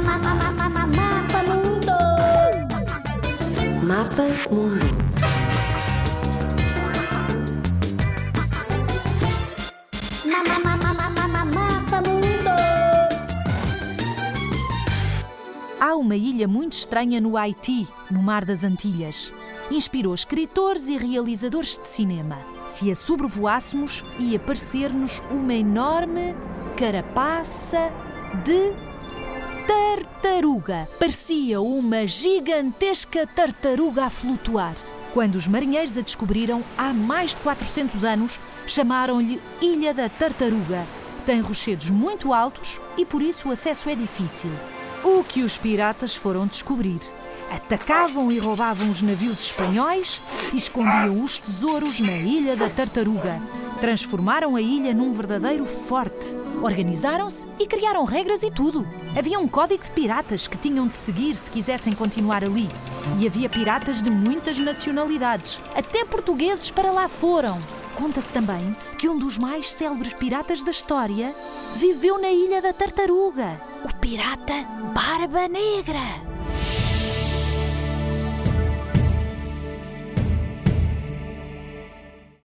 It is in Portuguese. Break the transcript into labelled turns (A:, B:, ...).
A: Mapa Mundo.
B: Mapa Mundo.
C: Há uma ilha muito estranha no Haiti, no Mar das Antilhas. Inspirou escritores e realizadores de cinema. Se a sobrevoássemos, ia parecer-nos uma enorme carapaça de tartaruga. Parecia uma gigantesca tartaruga a flutuar. Quando os marinheiros a descobriram, há mais de 400 anos, chamaram-lhe Ilha da Tartaruga. Tem rochedos muito altos e por isso o acesso é difícil. O que os piratas foram descobrir? Atacavam e roubavam os navios espanhóis e escondiam os tesouros na Ilha da Tartaruga. Transformaram a ilha num verdadeiro forte. Organizaram-se e criaram regras e tudo. Havia um código de piratas que tinham de seguir se quisessem continuar ali. E havia piratas de muitas nacionalidades. Até portugueses para lá foram. Conta-se também que um dos mais célebres piratas da história viveu na Ilha da Tartaruga. O pirata Barba Negra.